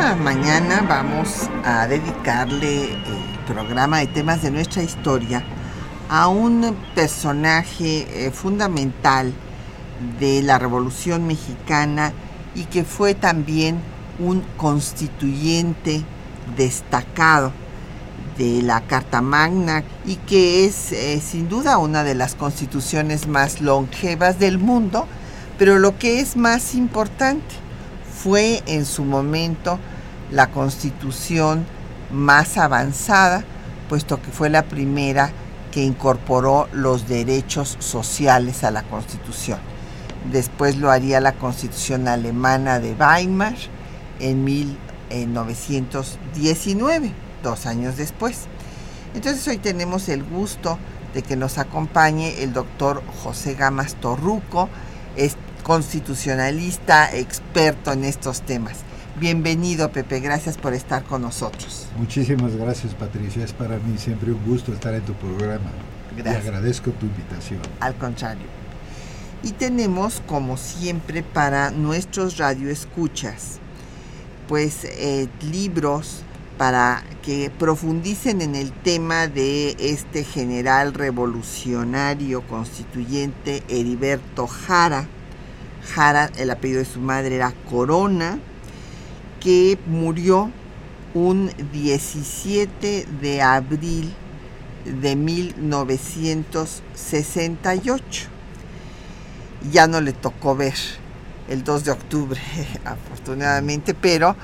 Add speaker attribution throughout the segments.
Speaker 1: Mañana vamos a dedicarle el programa de temas de nuestra historia a un personaje eh, fundamental de la Revolución Mexicana y que fue también un constituyente destacado de la Carta Magna y que es eh, sin duda una de las constituciones más longevas del mundo, pero lo que es más importante fue en su momento la constitución más avanzada, puesto que fue la primera que incorporó los derechos sociales a la constitución. Después lo haría la constitución alemana de Weimar en 1919 dos años después. Entonces hoy tenemos el gusto de que nos acompañe el doctor José Gamas Torruco, es constitucionalista, experto en estos temas. Bienvenido Pepe, gracias por estar con nosotros.
Speaker 2: Muchísimas gracias Patricia, es para mí siempre un gusto estar en tu programa. Gracias. agradezco tu invitación.
Speaker 1: Al contrario. Y tenemos, como siempre, para nuestros radioescuchas, pues eh, libros para que profundicen en el tema de este general revolucionario constituyente Heriberto Jara. Jara, el apellido de su madre era Corona, que murió un 17 de abril de 1968. Ya no le tocó ver el 2 de octubre, afortunadamente, pero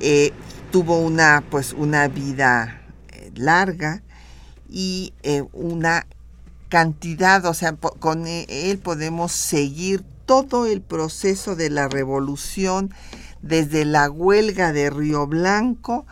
Speaker 1: eh, tuvo una, pues, una vida eh, larga y eh, una cantidad, o sea, con él podemos seguir todo el proceso de la revolución, desde la huelga de Río Blanco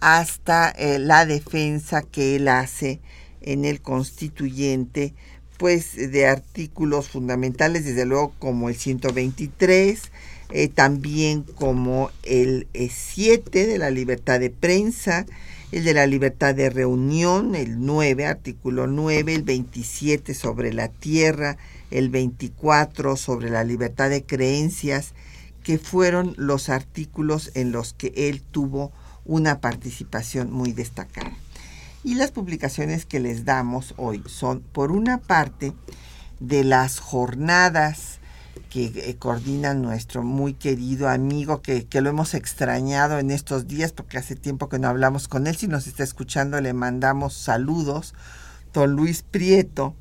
Speaker 1: hasta eh, la defensa que él hace en el constituyente, pues de artículos fundamentales, desde luego como el 123, eh, también como el 7 de la libertad de prensa, el de la libertad de reunión, el 9, artículo 9, el 27 sobre la tierra, el 24 sobre la libertad de creencias, que fueron los artículos en los que él tuvo una participación muy destacada. Y las publicaciones que les damos hoy son, por una parte, de las jornadas que eh, coordina nuestro muy querido amigo, que, lo hemos extrañado en estos días porque hace tiempo que no hablamos con él. Si nos está escuchando, le mandamos saludos. Don Luis Prieto,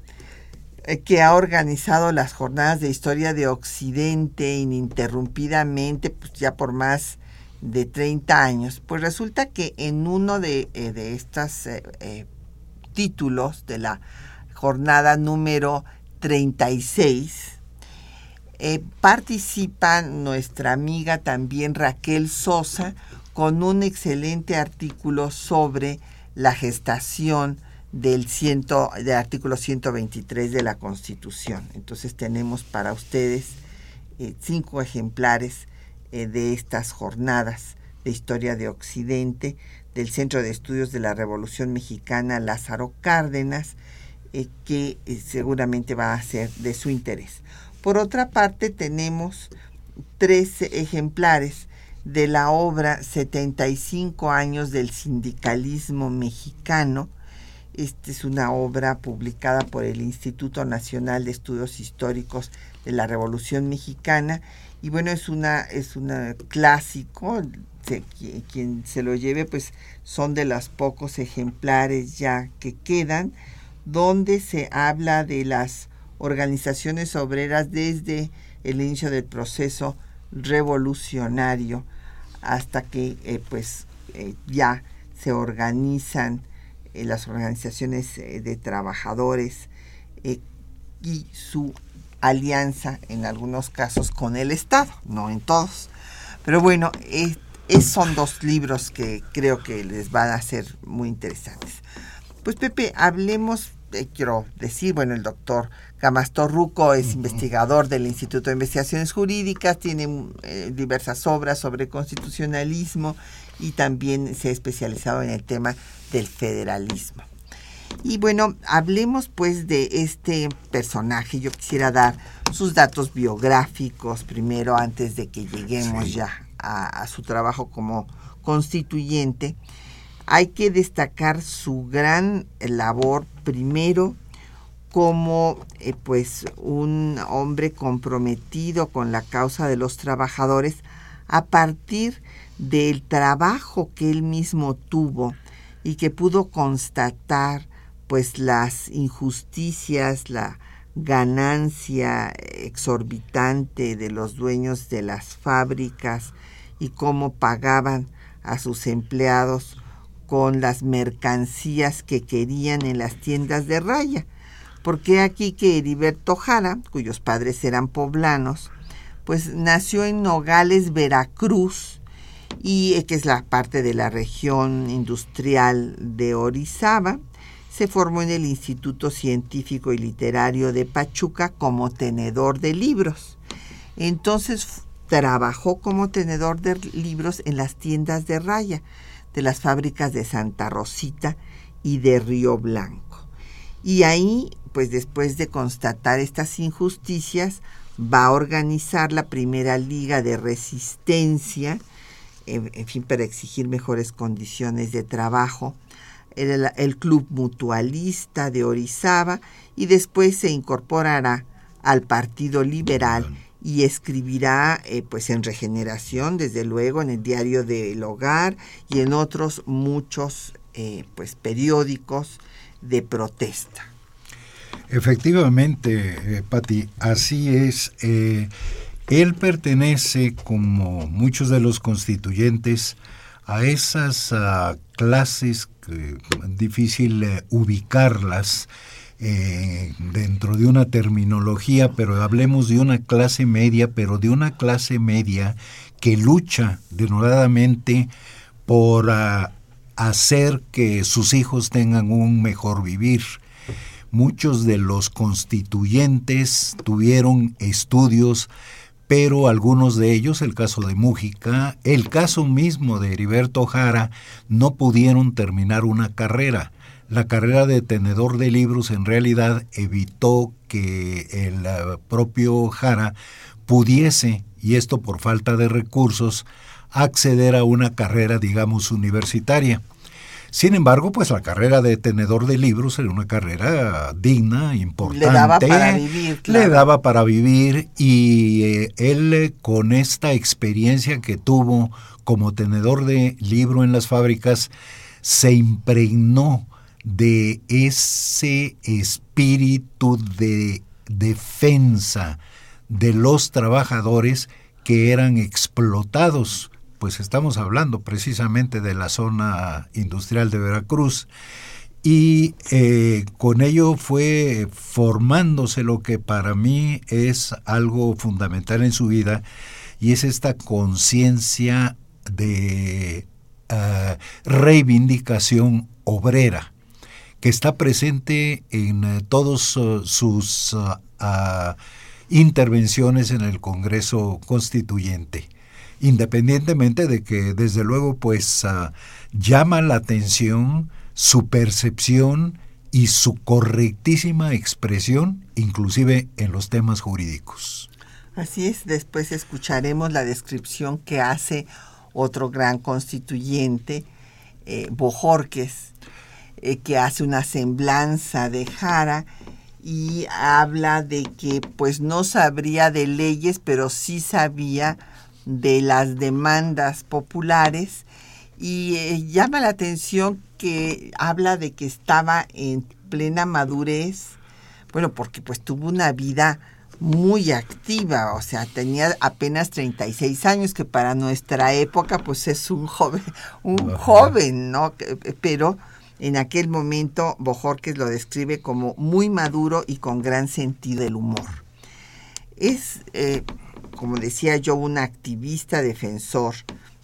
Speaker 1: que ha organizado las jornadas de historia de Occidente ininterrumpidamente, pues ya por más de 30 años. Pues resulta que en uno de, eh, de estos títulos de la jornada número 36, eh, participa nuestra amiga también Raquel Sosa con un excelente artículo sobre la gestación del, ciento, del artículo 123 de la Constitución. Entonces tenemos para ustedes eh, cinco ejemplares eh, de estas jornadas de historia de Occidente del Centro de Estudios de la Revolución Mexicana Lázaro Cárdenas, que seguramente va a ser de su interés. Por otra parte, tenemos tres ejemplares de la obra 75 años del sindicalismo mexicano. Esta es una obra publicada por el Instituto Nacional de Estudios Históricos de la Revolución Mexicana. Y bueno, es una es un clásico, quien se lo lleve pues son de los pocos ejemplares ya que quedan donde se habla de las organizaciones obreras desde el inicio del proceso revolucionario hasta que eh, pues eh, ya se organizan eh, las organizaciones de trabajadores y su alianza en algunos casos con el Estado, no en todos. Pero bueno, son dos libros que creo que les van a ser muy interesantes. Pues Pepe, hablemos, eh, quiero decir, bueno, el doctor Camastor Ruco es investigador del Instituto de Investigaciones Jurídicas, tiene eh, diversas obras sobre constitucionalismo y también se ha especializado en el tema del federalismo. Y bueno, hablemos pues de este personaje. Yo quisiera dar sus datos biográficos primero antes de que lleguemos ya a, su trabajo como constituyente. Hay que destacar su gran labor primero como eh, pues un hombre comprometido con la causa de los trabajadores a partir del trabajo que él mismo tuvo y que pudo constatar pues las injusticias, la ganancia exorbitante de los dueños de las fábricas y cómo pagaban a sus empleados con las mercancías que querían en las tiendas de raya. Porque aquí que Heriberto Jara, cuyos padres eran poblanos, pues nació en Nogales, Veracruz, y eh, que es la parte de la región industrial de Orizaba, se formó en el Instituto Científico y Literario de Pachuca como tenedor de libros. Entonces trabajó como tenedor de libros en las tiendas de raya de las fábricas de Santa Rosita y de Río Blanco. Y ahí, pues después de constatar estas injusticias, va a organizar la primera liga de resistencia, en, fin, para exigir mejores condiciones de trabajo el, Club Mutualista de Orizaba y después se incorporará al Partido Liberal y escribirá eh, pues en Regeneración, desde luego, en el Diario del Hogar y en otros muchos eh, pues periódicos de protesta.
Speaker 2: Efectivamente, eh, Patti, así es. él pertenece, como muchos de los constituyentes, a esas ah, clases que difícil eh, ubicarlas eh, dentro de una terminología, pero hablemos de una clase media, pero de una clase media que lucha denodadamente por ah, hacer que sus hijos tengan un mejor vivir. Muchos de los constituyentes tuvieron estudios pero algunos de ellos, el caso de Mújica, el caso mismo de Heriberto Jara, no pudieron terminar una carrera. La carrera de tenedor de libros en realidad evitó que el eh, propio Jara pudiese, y esto por falta de recursos, acceder a una carrera, digamos, universitaria. Sin embargo, pues la carrera de tenedor de libros era una carrera digna, importante. Le
Speaker 1: daba para vivir.
Speaker 2: Le daba para vivir y eh, él eh, con esta experiencia que tuvo como tenedor de libro en las fábricas, se impregnó de ese espíritu de defensa de los trabajadores que eran explotados pues estamos hablando precisamente de la zona industrial de Veracruz y eh, con ello fue formándose lo que para mí es algo fundamental en su vida y es esta conciencia de eh, reivindicación obrera que está presente en eh, todos sus ah, intervenciones en el Congreso Constituyente independientemente de que desde luego pues ah, llama la atención su percepción y su correctísima expresión, inclusive en los temas jurídicos.
Speaker 1: Así es, después escucharemos la descripción que hace otro gran constituyente, eh, Bojorques, eh, que hace una semblanza de Jara y habla de que pues no sabría de leyes, pero sí sabía de las demandas populares y eh, llama la atención que habla de que estaba en plena madurez, bueno, porque pues tuvo una vida muy activa, o sea, tenía apenas 36 años, que para nuestra época pues es un joven, un joven, ¿no? Pero en aquel momento Bojorques lo describe como muy maduro y con gran sentido del humor. Es eh, como decía yo, un activista defensor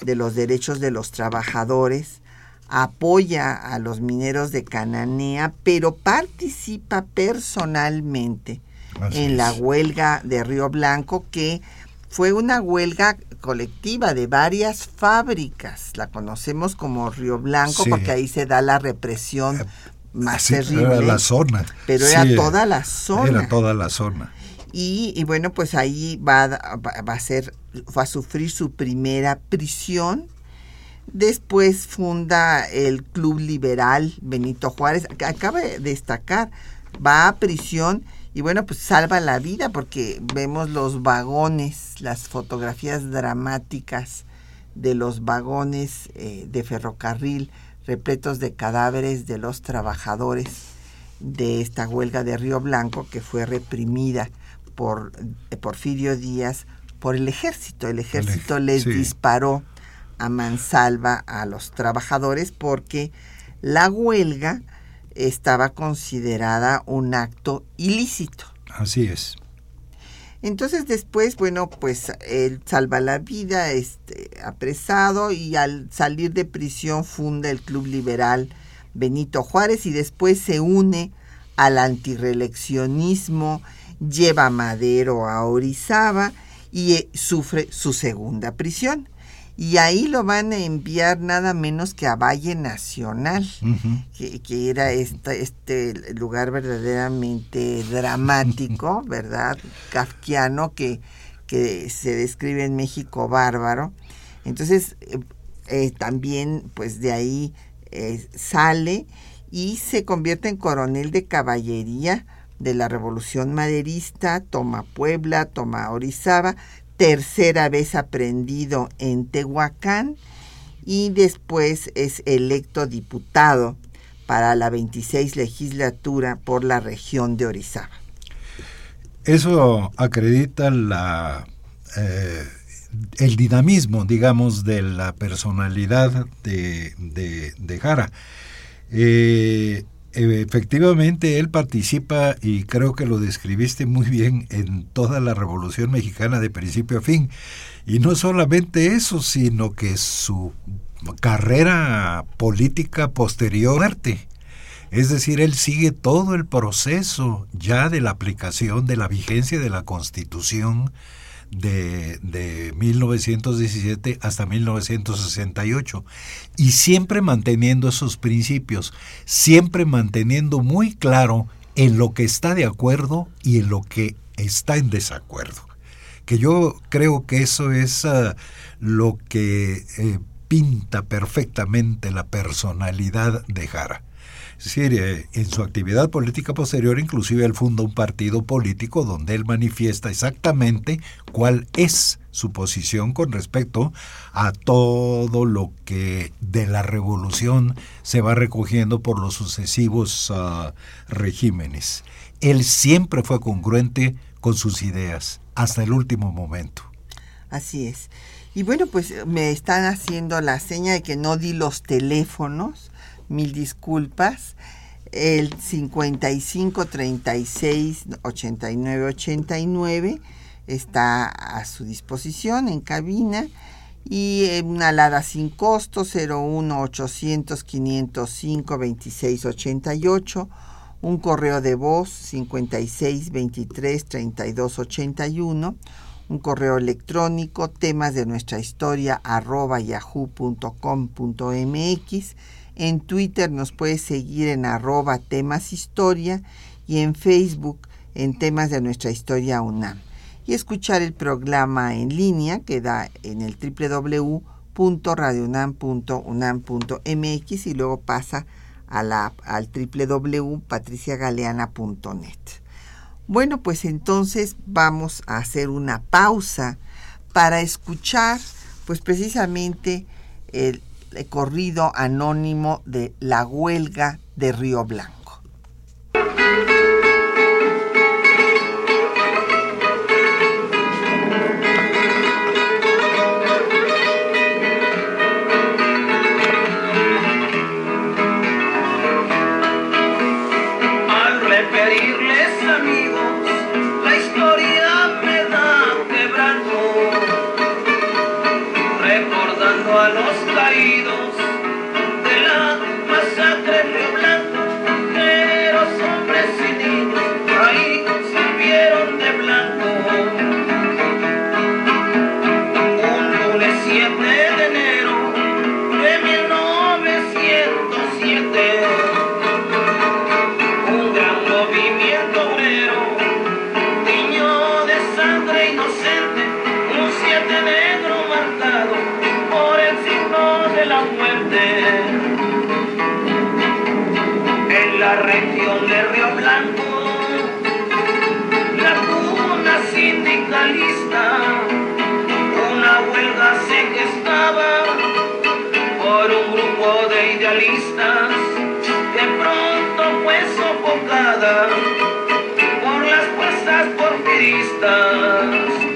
Speaker 1: de los derechos de los trabajadores, apoya a los mineros de Cananea, pero participa personalmente en la huelga de Río Blanco, que fue una huelga colectiva de varias fábricas. La conocemos como Río Blanco porque ahí se da la represión eh, más terrible.
Speaker 2: Era la zona.
Speaker 1: Pero era toda la zona.
Speaker 2: Era toda la zona.
Speaker 1: Y, bueno, pues ahí va, va, a ser, va a sufrir su primera prisión. Después funda el Club Liberal Benito Juárez. Acaba de destacar, va a prisión y bueno, pues salva la vida porque vemos los vagones, las fotografías dramáticas de los vagones eh, de ferrocarril repletos de cadáveres de los trabajadores de esta huelga de Río Blanco que fue reprimida por eh, Porfirio Díaz por el ejército. El ejército les disparó a mansalva a los trabajadores porque la huelga estaba considerada un acto ilícito.
Speaker 2: Así es.
Speaker 1: Entonces después, bueno, pues él salva la vida, este, apresado y al salir de prisión funda el Club Liberal Benito Juárez y después se une al antireeleccionismo, lleva Madero a Orizaba y eh, sufre su segunda prisión y ahí lo van a enviar nada menos que a Valle Nacional, que, era este, este lugar verdaderamente dramático, ¿verdad? Kafkiano, que, que se describe en México bárbaro. Entonces, eh, eh, también, pues de ahí eh, sale y se convierte en coronel de caballería de la Revolución Maderista, toma Puebla, toma Orizaba, tercera vez aprendido en Tehuacán y después es electo diputado para la 26 legislatura por la región de Orizaba.
Speaker 2: Eso acredita la, eh, el dinamismo, digamos, de la personalidad de, de, Jara. Eh, efectivamente él participa y creo que lo describiste muy bien en toda la Revolución Mexicana de principio a fin. Y no solamente eso, sino que su carrera política posterior es decir, él sigue todo el proceso ya de la aplicación de la vigencia de la Constitución de, de 1917 hasta 1968 y siempre manteniendo esos principios, siempre manteniendo muy claro en lo que está de acuerdo y en lo que está en desacuerdo. Que yo creo que eso es ah, lo que eh, pinta perfectamente la personalidad de Jara. Es eh, en su actividad política posterior inclusive él funda un partido político donde él manifiesta exactamente cuál es su posición con respecto a todo lo que de la revolución se va recogiendo por los sucesivos ah, regímenes. Él siempre fue congruente con sus ideas hasta el último momento.
Speaker 1: Así es. Y bueno, pues me están haciendo la seña de que no di los teléfonos mil disculpas. El 55 36 89 89 está a su disposición en cabina. Y una alada sin costo 01 800 505 26 88 un correo de voz 56 23 32 81 un correo electrónico temas de nuestra historia arroba yahoo.com.mx en Twitter nos puedes seguir en arroba temas historia y en Facebook en temas de nuestra historia UNAM. Y escuchar el programa en línea que da en el www.radiounam.unam.mx y luego pasa a la, al www.patriciagaleana.net. Bueno, pues entonces vamos a hacer una pausa para escuchar pues precisamente el, corrido anónimo de la huelga de Río Blanco.
Speaker 3: De idealistas que pronto fue sofocada por las fuerzas porfiristas.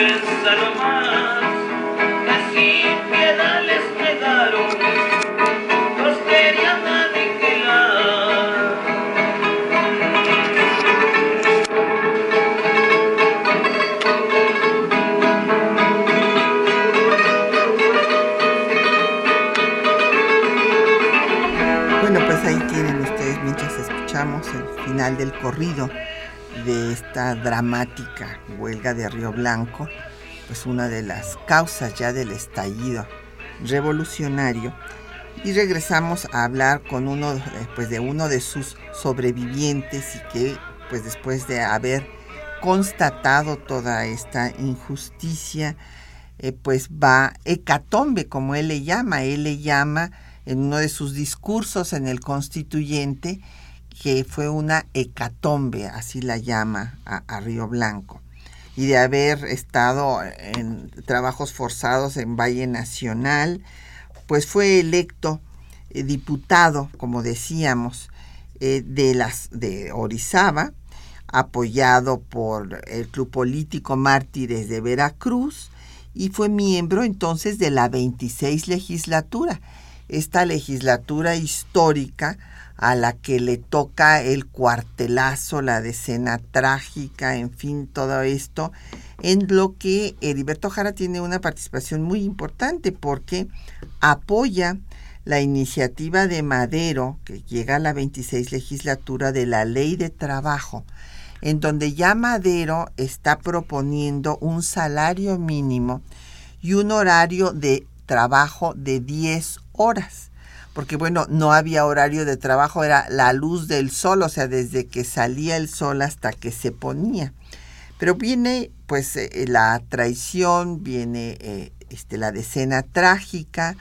Speaker 3: Nomás. Que sin piedad les pegaron, los querían aniquilar.
Speaker 1: Bueno, pues ahí tienen ustedes mientras escuchamos el final del corrido de esta dramática huelga de Río Blanco, pues una de las causas ya del estallido revolucionario. Y regresamos a hablar con uno, eh, pues de uno de sus sobrevivientes y que, pues después de haber constatado toda esta injusticia, eh, pues va hecatombe, como él le llama. Él le llama en uno de sus discursos en el constituyente que fue una hecatombe, así la llama a, Río Blanco, y de haber estado en trabajos forzados en Valle Nacional, pues fue electo eh, diputado, como decíamos, eh, de las de Orizaba, apoyado por el Club Político Mártires de Veracruz y fue miembro entonces de la 26 legislatura, esta legislatura histórica a la que le toca el cuartelazo, la decena trágica, en fin, todo esto, en lo que Heriberto Jara tiene una participación muy importante porque apoya la iniciativa de Madero, que llega a la 26 legislatura de la ley de trabajo, en donde ya Madero está proponiendo un salario mínimo y un horario de trabajo de 10 horas. Porque bueno, no había horario de trabajo, era la luz del sol, o sea, desde que salía el sol hasta que se ponía. Pero viene pues eh, la traición, viene eh, este, la decena trágica,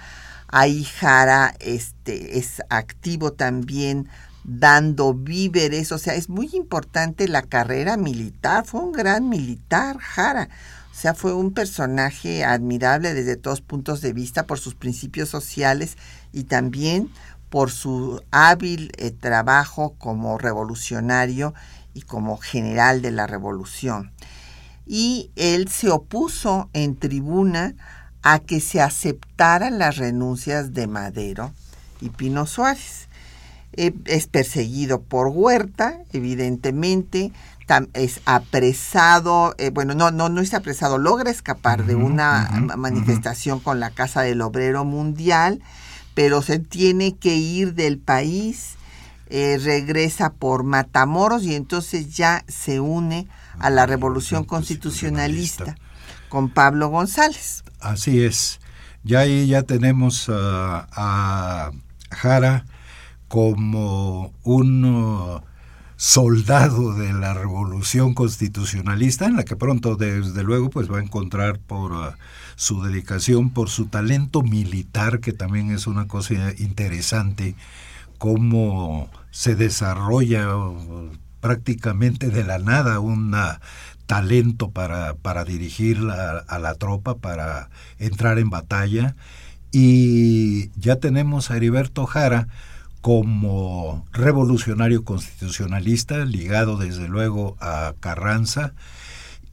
Speaker 1: ahí Jara este, es activo también dando víveres, o sea, es muy importante la carrera militar, fue un gran militar Jara, o sea, fue un personaje admirable desde todos puntos de vista por sus principios sociales y también por su hábil eh, trabajo como revolucionario y como general de la revolución. Y él se opuso en tribuna a que se aceptaran las renuncias de Madero y Pino Suárez. Eh, es perseguido por Huerta, evidentemente, es apresado, eh, bueno, no, no, no es apresado, logra escapar de una manifestación con la Casa del Obrero Mundial, pero se tiene que ir del país, eh, regresa por Matamoros y entonces ya se une a la Revolución Constitucionalista con Pablo González.
Speaker 2: Así es. Ya ahí ya tenemos a Jara como un soldado de la revolución constitucionalista, en la que pronto desde luego pues va a encontrar por uh, su dedicación, por su talento militar, que también es una cosa interesante, cómo se desarrolla prácticamente de la nada un talento para, para dirigir a la tropa, para entrar en batalla. Y ya tenemos a Heriberto Jara, como revolucionario constitucionalista, ligado desde luego a Carranza,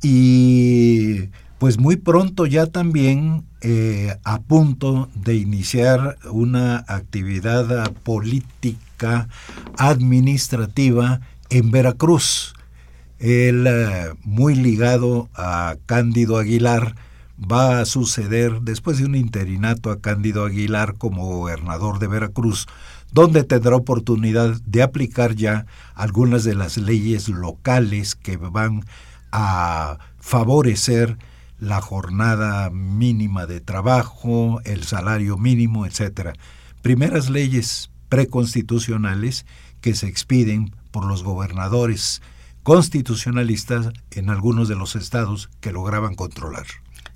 Speaker 2: y pues muy pronto ya también eh, a punto de iniciar una actividad política administrativa en Veracruz. Él, eh, muy ligado a Cándido Aguilar, va a suceder después de un interinato a Cándido Aguilar como gobernador de Veracruz, donde tendrá oportunidad de aplicar ya algunas de las leyes locales que van a favorecer la jornada mínima de trabajo, el salario mínimo, etcétera. Primeras leyes preconstitucionales que se expiden por los gobernadores constitucionalistas en algunos de los estados que lograban controlar.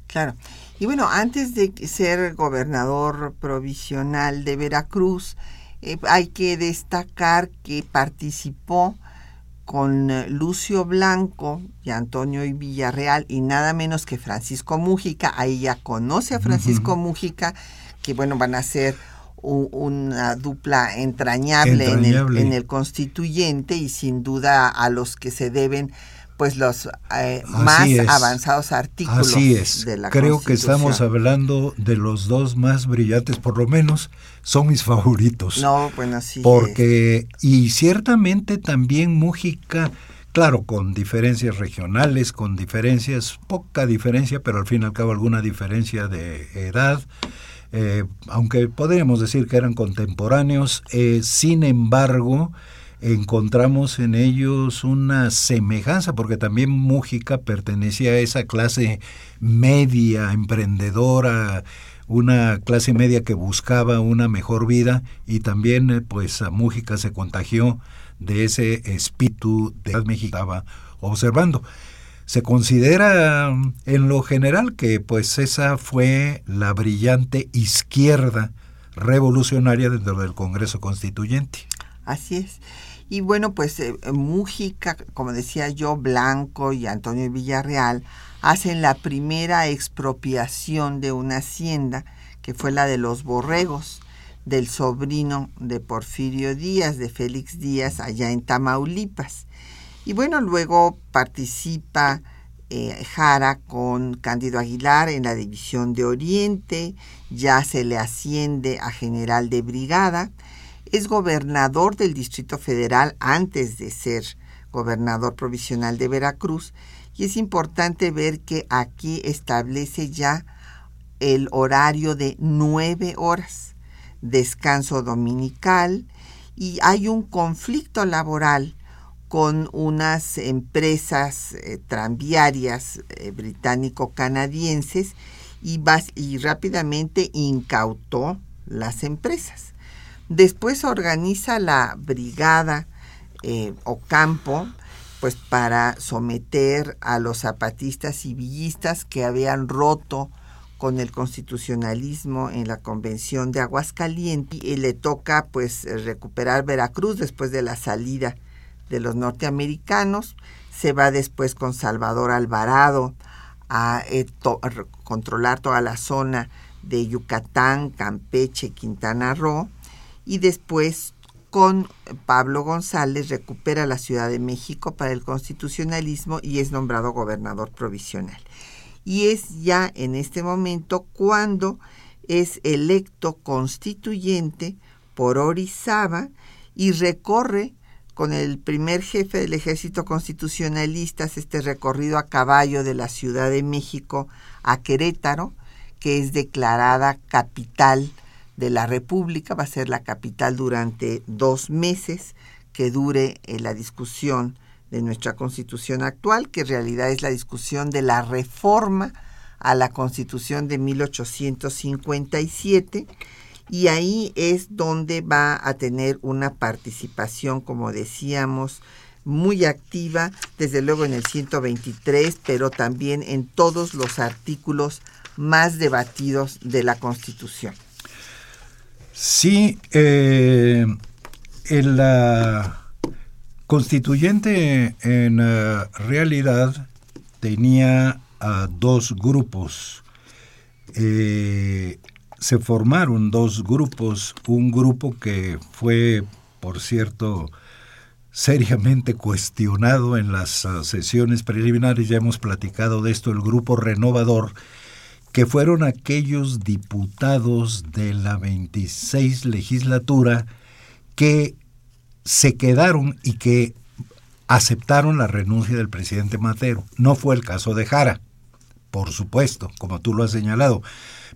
Speaker 1: Claro. Y bueno, antes de ser gobernador provisional de Veracruz, eh, hay que destacar que participó con eh, Lucio Blanco y Antonio y Villarreal y nada menos que Francisco Mújica. Ahí ya conoce a Francisco Mújica, que bueno, van a ser una dupla entrañable, En, el, en el constituyente y sin duda a los que se deben pues los eh, más avanzados artículos
Speaker 2: Así es. de la Creo que estamos hablando de los dos más brillantes, por lo menos son mis favoritos.
Speaker 1: No, bueno, sí.
Speaker 2: Porque, y ciertamente también Mújica, claro, con diferencias regionales, con diferencias, poca diferencia, pero al fin y al cabo alguna diferencia de edad. Eh, aunque podríamos decir que eran contemporáneos, eh, sin embargo, encontramos en ellos una semejanza, porque también Mújica pertenecía a esa clase media, emprendedora, una clase media que buscaba una mejor vida y también eh, pues a Mújica se contagió de ese espíritu de México estaba observando. Se considera en lo general que pues esa fue la brillante izquierda revolucionaria dentro del Congreso Constituyente.
Speaker 1: Así es. Y bueno, pues eh, Mújica, como decía yo, Blanco y Antonio Villarreal hacen la primera expropiación de una hacienda, que fue la de los borregos, del sobrino de Porfirio Díaz, de Félix Díaz, allá en Tamaulipas. Y bueno, luego participa eh, Jara con Cándido Aguilar en la División de Oriente, ya se le asciende a general de brigada es gobernador del Distrito Federal antes de ser gobernador provisional de Veracruz y es importante ver que aquí establece ya el horario de nueve horas, descanso dominical y hay un conflicto laboral con unas empresas eh, tranviarias eh, británico-canadienses y, y rápidamente incautó las empresas. Después organiza la brigada eh, o campo pues para someter a los zapatistas y villistas que habían roto con el constitucionalismo en la convención de Aguascalientes. Y le toca pues recuperar Veracruz después de la salida de los norteamericanos. Se va después con Salvador Alvarado a, eh, a controlar toda la zona de Yucatán, Campeche, Quintana Roo y después con Pablo González recupera la Ciudad de México para el constitucionalismo y es nombrado gobernador provisional. Y es ya en este momento cuando es electo constituyente por Orizaba y recorre con el primer jefe del ejército constitucionalista este recorrido a caballo de la Ciudad de México a Querétaro, que es declarada capital de la República, va a ser la capital durante dos meses que dure eh, la discusión de nuestra constitución actual, que en realidad es la discusión de la reforma a la constitución de 1857 y ahí es donde va a tener una participación, como decíamos, muy activa, desde luego en el 123, pero también en todos los artículos más debatidos de la Constitución.
Speaker 2: Sí, eh, la constituyente en eh, realidad tenía dos grupos. Eh, se formaron dos grupos, un grupo que fue, por cierto, seriamente cuestionado en las ah, sesiones preliminares, ya hemos platicado de esto, el grupo renovador, que fueron aquellos diputados de la 26 legislatura que se quedaron y que aceptaron la renuncia del presidente Matero. No fue el caso de Jara, por supuesto, como tú lo has señalado,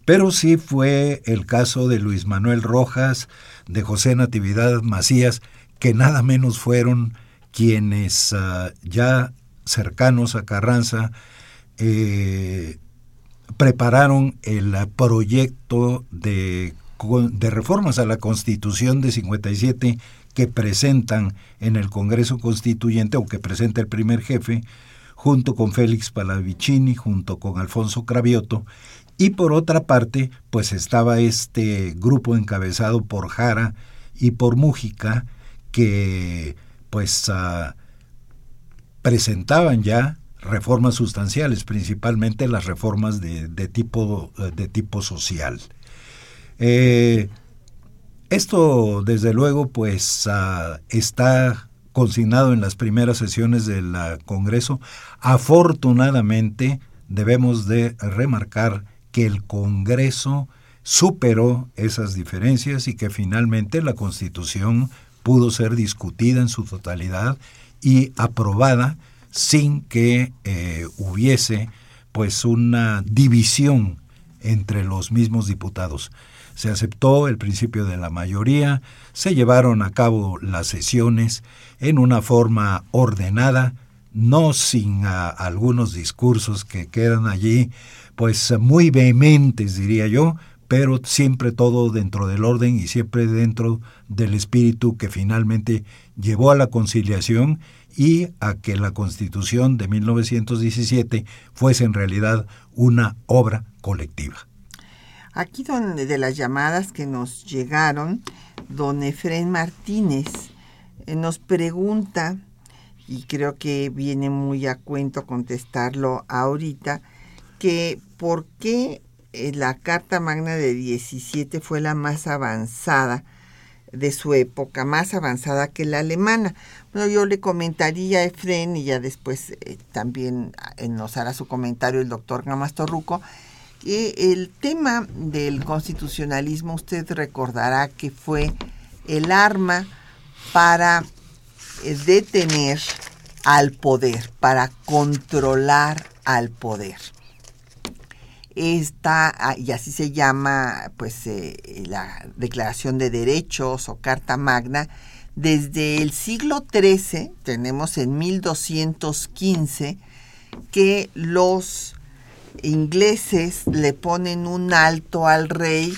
Speaker 2: pero sí fue el caso de Luis Manuel Rojas, de José Natividad Macías, que nada menos fueron quienes ah, ya cercanos a Carranza eh, prepararon el proyecto de, de reformas a la Constitución de 57 que presentan en el Congreso Constituyente o que presenta el primer jefe, junto con Félix Palavicini, junto con Alfonso Cravioto, y por otra parte, pues estaba este grupo encabezado por Jara y por Mújica, que pues ah, presentaban ya reformas sustanciales, principalmente las reformas de, tipo, de tipo social. Eh, esto, desde luego, pues ah, está consignado en las primeras sesiones del Congreso. Afortunadamente, debemos de remarcar que el Congreso superó esas diferencias y que finalmente la Constitución pudo ser discutida en su totalidad y aprobada sin que eh, hubiese pues una división entre los mismos diputados. Se aceptó el principio de la mayoría, se llevaron a cabo las sesiones en una forma ordenada, no sin ah, algunos discursos que quedan allí, pues muy vehementes, diría yo, pero siempre todo dentro del orden y siempre dentro del espíritu que finalmente llevó a la conciliación y a que la Constitución de 1917 fuese en realidad una obra colectiva.
Speaker 1: Aquí donde de las llamadas que nos llegaron, don Efren Martínez eh, nos pregunta, y creo que viene muy a cuento contestarlo ahorita, que por qué eh, la Carta Magna de 17 fue la más avanzada de su época, más avanzada que la alemana. Bueno, yo le comentaría a Efren y ya después eh, también nos hará su comentario el doctor Gamas Torruco, el tema del constitucionalismo, usted recordará que fue el arma para eh, detener al poder, para controlar al poder. Esta, ah, y así se llama pues eh, la Declaración de Derechos o Carta Magna, desde el siglo XIII, tenemos en 1215, que los ingleses le ponen un alto al rey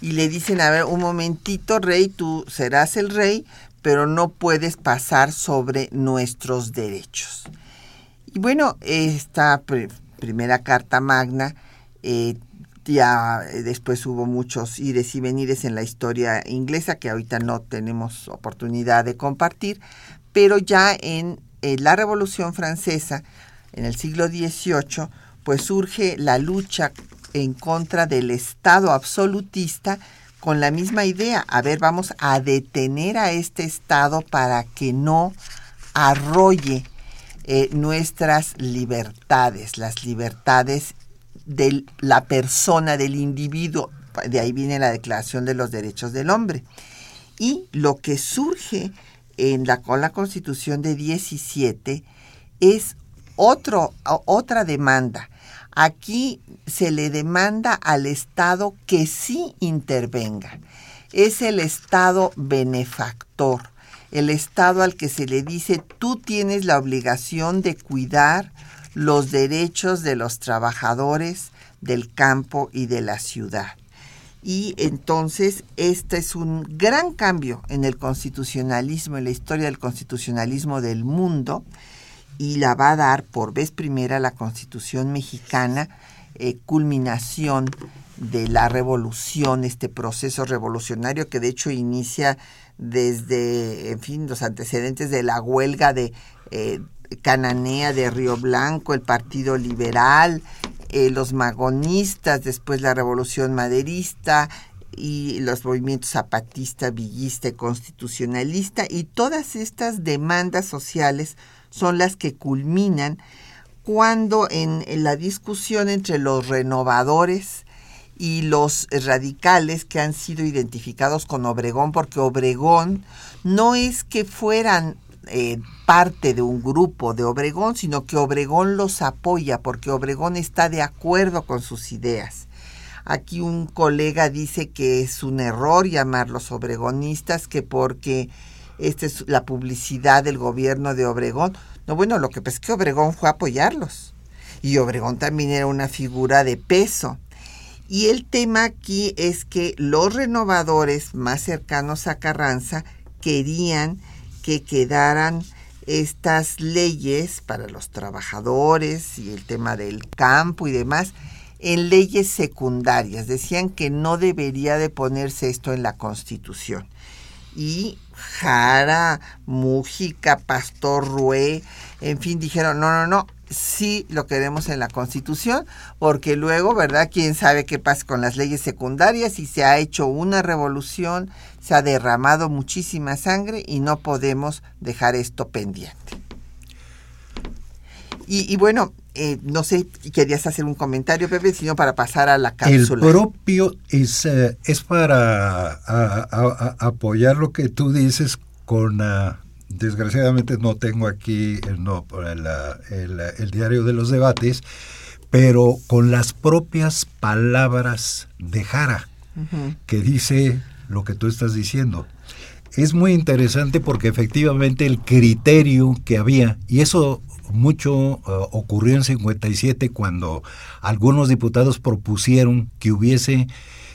Speaker 1: y le dicen, a ver, un momentito, rey, tú serás el rey, pero no puedes pasar sobre nuestros derechos. Y bueno, esta primera carta magna, eh, ya después hubo muchos ires y venires en la historia inglesa que ahorita no tenemos oportunidad de compartir, pero ya en eh, la Revolución Francesa, en el siglo XVIII, pues surge la lucha en contra del Estado absolutista con la misma idea. A ver, vamos a detener a este Estado para que no arrolle eh, nuestras libertades, las libertades de la persona, del individuo. De ahí viene la Declaración de los Derechos del Hombre. Y lo que surge en la, con la Constitución de 17 es otro, otra demanda Aquí se le demanda al Estado que sí intervenga. Es el Estado benefactor, el Estado al que se le dice tú tienes la obligación de cuidar los derechos de los trabajadores del campo y de la ciudad. Y entonces este es un gran cambio en el constitucionalismo, en la historia del constitucionalismo del mundo, y la va a dar por vez primera la constitución mexicana, eh, culminación de la revolución, este proceso revolucionario que de hecho inicia desde, en fin, los antecedentes de la huelga de eh, Cananea de Río Blanco, el Partido Liberal, eh, los magonistas, después la Revolución Maderista y los movimientos zapatista, villista y constitucionalista, y todas estas demandas sociales son las que culminan cuando en, en la discusión entre los renovadores y los radicales que han sido identificados con Obregón, porque Obregón no es que fueran eh, parte de un grupo de Obregón, sino que Obregón los apoya porque Obregón está de acuerdo con sus ideas. Aquí un colega dice que es un error llamarlos obregonistas, que porque esta es la publicidad del gobierno de Obregón. No, bueno, lo que pasa es que Obregón fue a apoyarlos. Y Obregón también era una figura de peso. Y el tema aquí es que los renovadores más cercanos a Carranza querían que quedaran estas leyes para los trabajadores y el tema del campo y demás en leyes secundarias. Decían que no debería de ponerse esto en la Constitución. Y Jara, Mújica, Pastor Rué, en fin, dijeron, no, no, no, sí lo queremos en la Constitución, porque luego, ¿verdad? ¿Quién sabe qué pasa con las leyes secundarias? Y se ha hecho una revolución, se ha derramado muchísima sangre y no podemos dejar esto pendiente. Y, bueno, eh, no sé, querías hacer un comentario, Pepe, sino para pasar a la cápsula.
Speaker 2: El propio es, eh, es para apoyar lo que tú dices con... Uh, desgraciadamente no tengo aquí no, el, diario de los debates, pero con las propias palabras de Jara, que dice lo que tú estás diciendo. Es muy interesante porque efectivamente el criterio que había, y eso mucho uh, ocurrió en 57 cuando algunos diputados propusieron que hubiese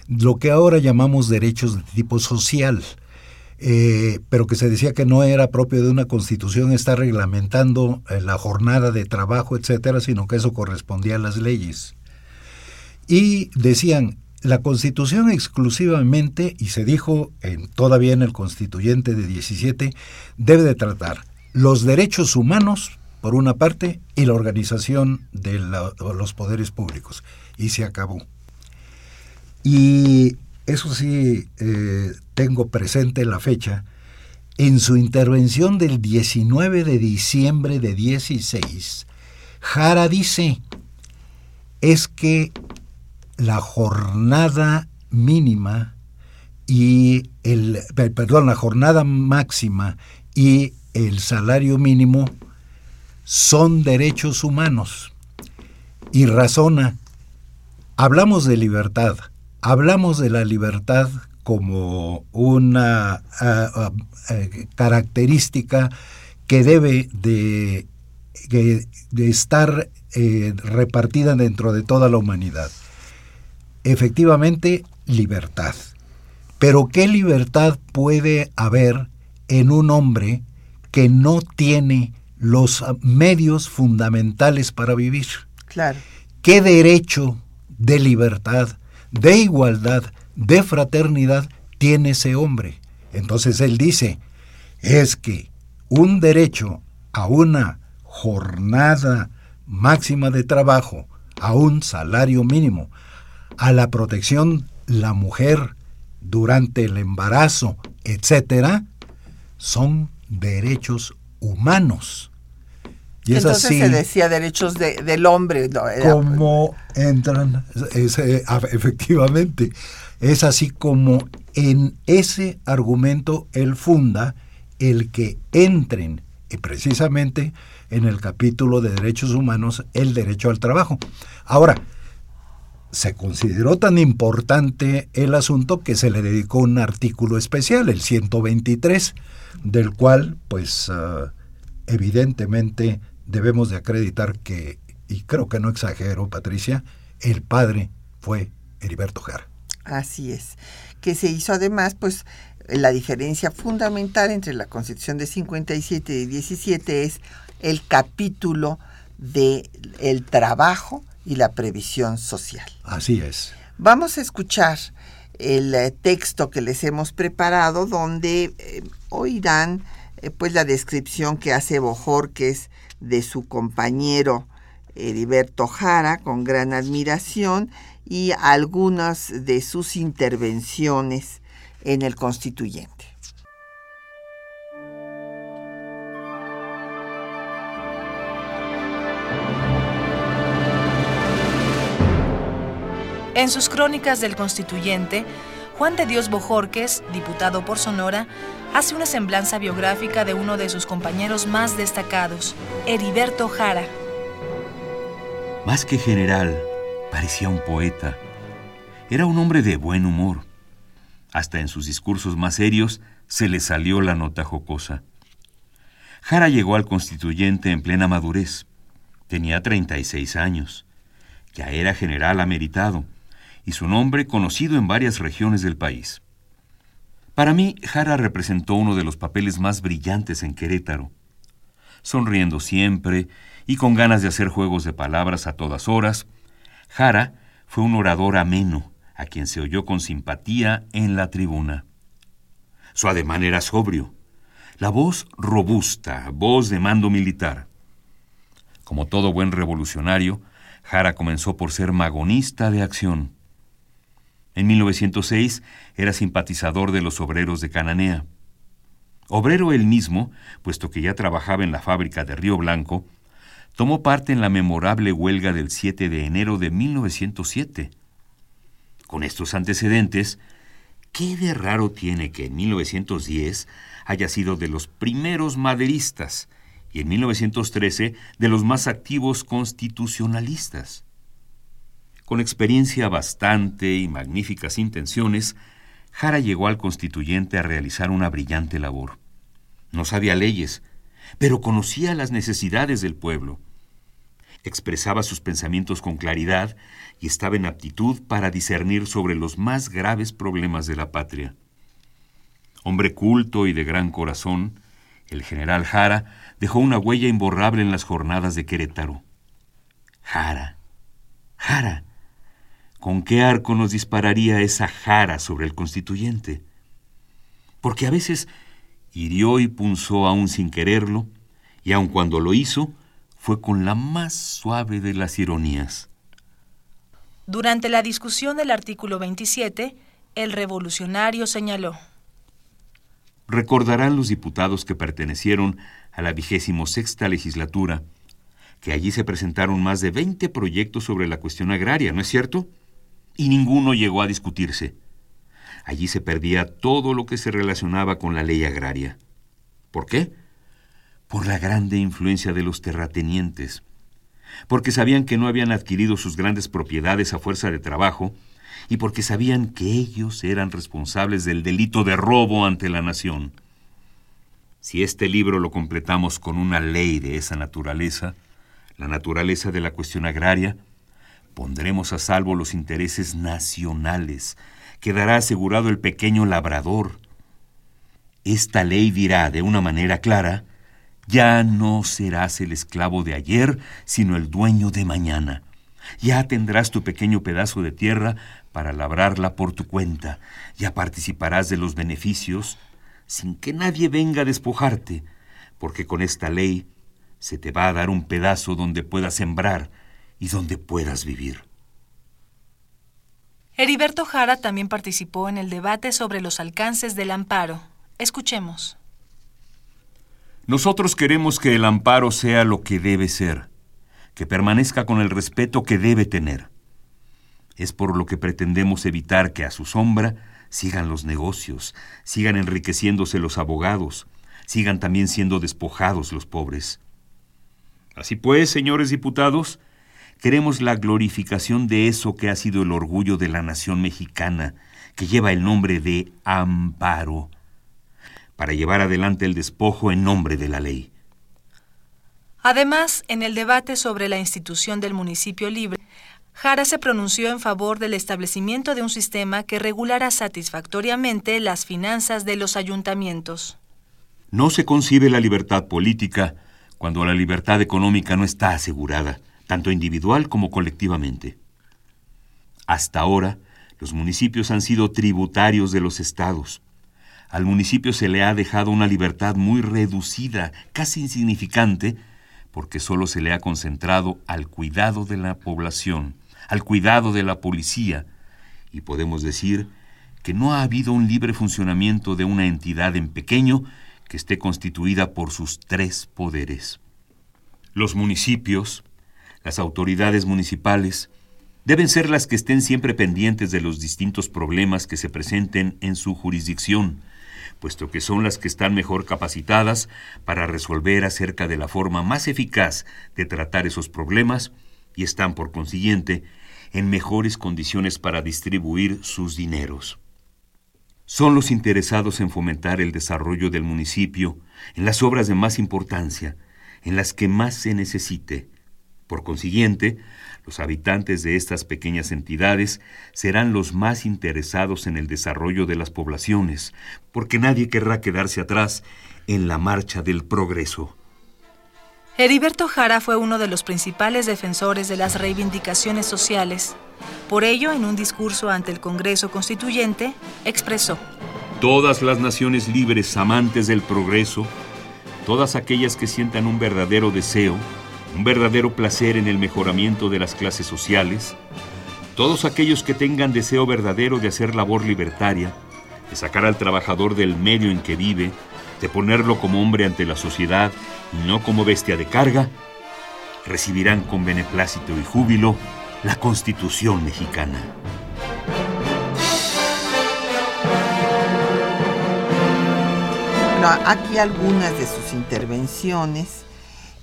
Speaker 2: lo que ahora llamamos derechos de tipo social, eh, pero que se decía que no era propio de una constitución estar reglamentando eh, la jornada de trabajo, etcétera, sino que eso correspondía a las leyes. Y decían, la constitución exclusivamente, y se dijo en, todavía en el constituyente de 17, debe de tratar los derechos humanos, por una parte, y la organización de los poderes públicos. Y se acabó. Y eso sí, eh, tengo presente la fecha, en su intervención del 19 de diciembre de 16, Jara dice, es que la jornada mínima y el, perdón, la jornada máxima y el salario mínimo son derechos humanos. Y razona, hablamos de libertad, hablamos de la libertad como una característica que debe de, estar eh, repartida dentro de toda la humanidad. Efectivamente, libertad. Pero ¿qué libertad puede haber en un hombre que no tiene los medios fundamentales para vivir?
Speaker 1: Claro.
Speaker 2: ¿Qué derecho de libertad, de igualdad, de fraternidad tiene ese hombre. Entonces él dice, es que un derecho a una jornada máxima de trabajo, a un salario mínimo, a la protección la mujer durante el embarazo, etcétera, son derechos humanos.
Speaker 1: Y Entonces se decía derechos del hombre.
Speaker 2: ¿Cómo entran? efectivamente. Es así como en ese argumento él funda el que entren, y precisamente en el capítulo de derechos humanos, el derecho al trabajo. Ahora, se consideró tan importante el asunto que se le dedicó un artículo especial, el 123, del cual, pues, ah, evidentemente debemos de acreditar que, y creo que no exagero, Patricia, el padre fue Heriberto Jara.
Speaker 1: Así es. Que se hizo además, pues, la diferencia fundamental entre la Constitución de 57 y 17 es el capítulo de el trabajo y la previsión social.
Speaker 2: Así es.
Speaker 1: Vamos a escuchar el eh, texto que les hemos preparado donde eh, oirán eh, pues la descripción que hace Bojorques de su compañero Heriberto Jara con gran admiración y algunas de sus intervenciones en el constituyente.
Speaker 4: En sus crónicas del constituyente, Juan de Dios Bojorques, diputado por Sonora, hace una semblanza biográfica de uno de sus compañeros más destacados, Heriberto Jara.
Speaker 5: Más que general, parecía un poeta. Era un hombre de buen humor. Hasta en sus discursos más serios se le salió la nota jocosa. Jara llegó al constituyente en plena madurez. Tenía 36 años. Ya era general ameritado y su nombre conocido en varias regiones del país. Para mí, Jara representó uno de los papeles más brillantes en Querétaro. Sonriendo siempre y con ganas de hacer juegos de palabras a todas horas, Jara fue un orador ameno, a quien se oyó con simpatía en la tribuna. Su ademán era sobrio, la voz robusta, voz de mando militar. Como todo buen revolucionario, Jara comenzó por ser magonista de acción. En 1906 era simpatizador de los obreros de Cananea. Obrero él mismo, puesto que ya trabajaba en la fábrica de Río Blanco, tomó parte en la memorable huelga del 7 de enero de 1907. Con estos antecedentes, ¿qué de raro tiene que en 1910 haya sido de los primeros maderistas y en 1913 de los más activos constitucionalistas? Con experiencia bastante y magníficas intenciones, Jara llegó al constituyente a realizar una brillante labor. No sabía leyes, pero conocía las necesidades del pueblo. Expresaba sus pensamientos con claridad y estaba en aptitud para discernir sobre los más graves problemas de la patria. Hombre culto y de gran corazón, el general Jara dejó una huella imborrable en las jornadas de Querétaro. Jara, Jara, ¿Con qué arco nos dispararía esa jara sobre el constituyente? Porque a veces hirió y punzó aún sin quererlo, y aun cuando lo hizo, fue con la más suave de las ironías.
Speaker 4: Durante la discusión del artículo 27, el revolucionario señaló.
Speaker 5: Recordarán los diputados que pertenecieron a la vigésimo sexta legislatura que allí se presentaron más de 20 proyectos sobre la cuestión agraria, ¿no es cierto? Y ninguno llegó a discutirse. Allí se perdía todo lo que se relacionaba con la ley agraria. ¿Por qué? Por la grande influencia de los terratenientes, porque sabían que no habían adquirido sus grandes propiedades a fuerza de trabajo y porque sabían que ellos eran responsables del delito de robo ante la nación. Si este libro lo completamos con una ley de esa naturaleza, la naturaleza de la cuestión agraria, Pondremos a salvo los intereses nacionales. Quedará asegurado el pequeño labrador. Esta ley dirá de una manera clara, ya no serás el esclavo de ayer, sino el dueño de mañana. Ya tendrás tu pequeño pedazo de tierra para labrarla por tu cuenta. Ya participarás de los beneficios sin que nadie venga a despojarte, porque con esta ley se te va a dar un pedazo donde puedas sembrar y donde puedas vivir.
Speaker 4: Heriberto Jara también participó en el debate sobre los alcances del amparo. Escuchemos.
Speaker 5: Nosotros queremos que el amparo sea lo que debe ser, que permanezca con el respeto que debe tener. Es por lo que pretendemos evitar que a su sombra sigan los negocios, sigan enriqueciéndose los abogados, sigan también siendo despojados los pobres. Así pues, señores diputados, Queremos la glorificación de eso que ha sido el orgullo de la nación mexicana, que lleva el nombre de amparo, para llevar adelante el despojo en nombre de la ley.
Speaker 4: Además, en el debate sobre la institución del municipio libre, Jara se pronunció en favor del establecimiento de un sistema que regulara satisfactoriamente las finanzas de los ayuntamientos.
Speaker 5: No se concibe la libertad política cuando la libertad económica no está asegurada, tanto individual como colectivamente. Hasta ahora, los municipios han sido tributarios de los estados. Al municipio se le ha dejado una libertad muy reducida, casi insignificante, porque solo se le ha concentrado al cuidado de la población, al cuidado de la policía, y podemos decir que no ha habido un libre funcionamiento de una entidad en pequeño que esté constituida por sus tres poderes. Los municipios, las autoridades municipales, deben ser las que estén siempre pendientes de los distintos problemas que se presenten en su jurisdicción, puesto que son las que están mejor capacitadas para resolver acerca de la forma más eficaz de tratar esos problemas y están, por consiguiente, en mejores condiciones para distribuir sus dineros. Son los interesados en fomentar el desarrollo del municipio en las obras de más importancia, en las que más se necesite. Por consiguiente, los habitantes de estas pequeñas entidades serán los más interesados en el desarrollo de las poblaciones, porque nadie querrá quedarse atrás en la marcha del progreso.
Speaker 4: Heriberto Jara fue uno de los principales defensores de las reivindicaciones sociales. Por ello, en un discurso ante el Congreso Constituyente, expresó,
Speaker 5: Todas las naciones libres amantes del progreso, todas aquellas que sientan un verdadero deseo, un verdadero placer en el mejoramiento de las clases sociales, todos aquellos que tengan deseo verdadero de hacer labor libertaria, de sacar al trabajador del medio en que vive, de ponerlo como hombre ante la sociedad y no como bestia de carga, recibirán con beneplácito y júbilo la Constitución mexicana.
Speaker 1: Aquí algunas de sus intervenciones.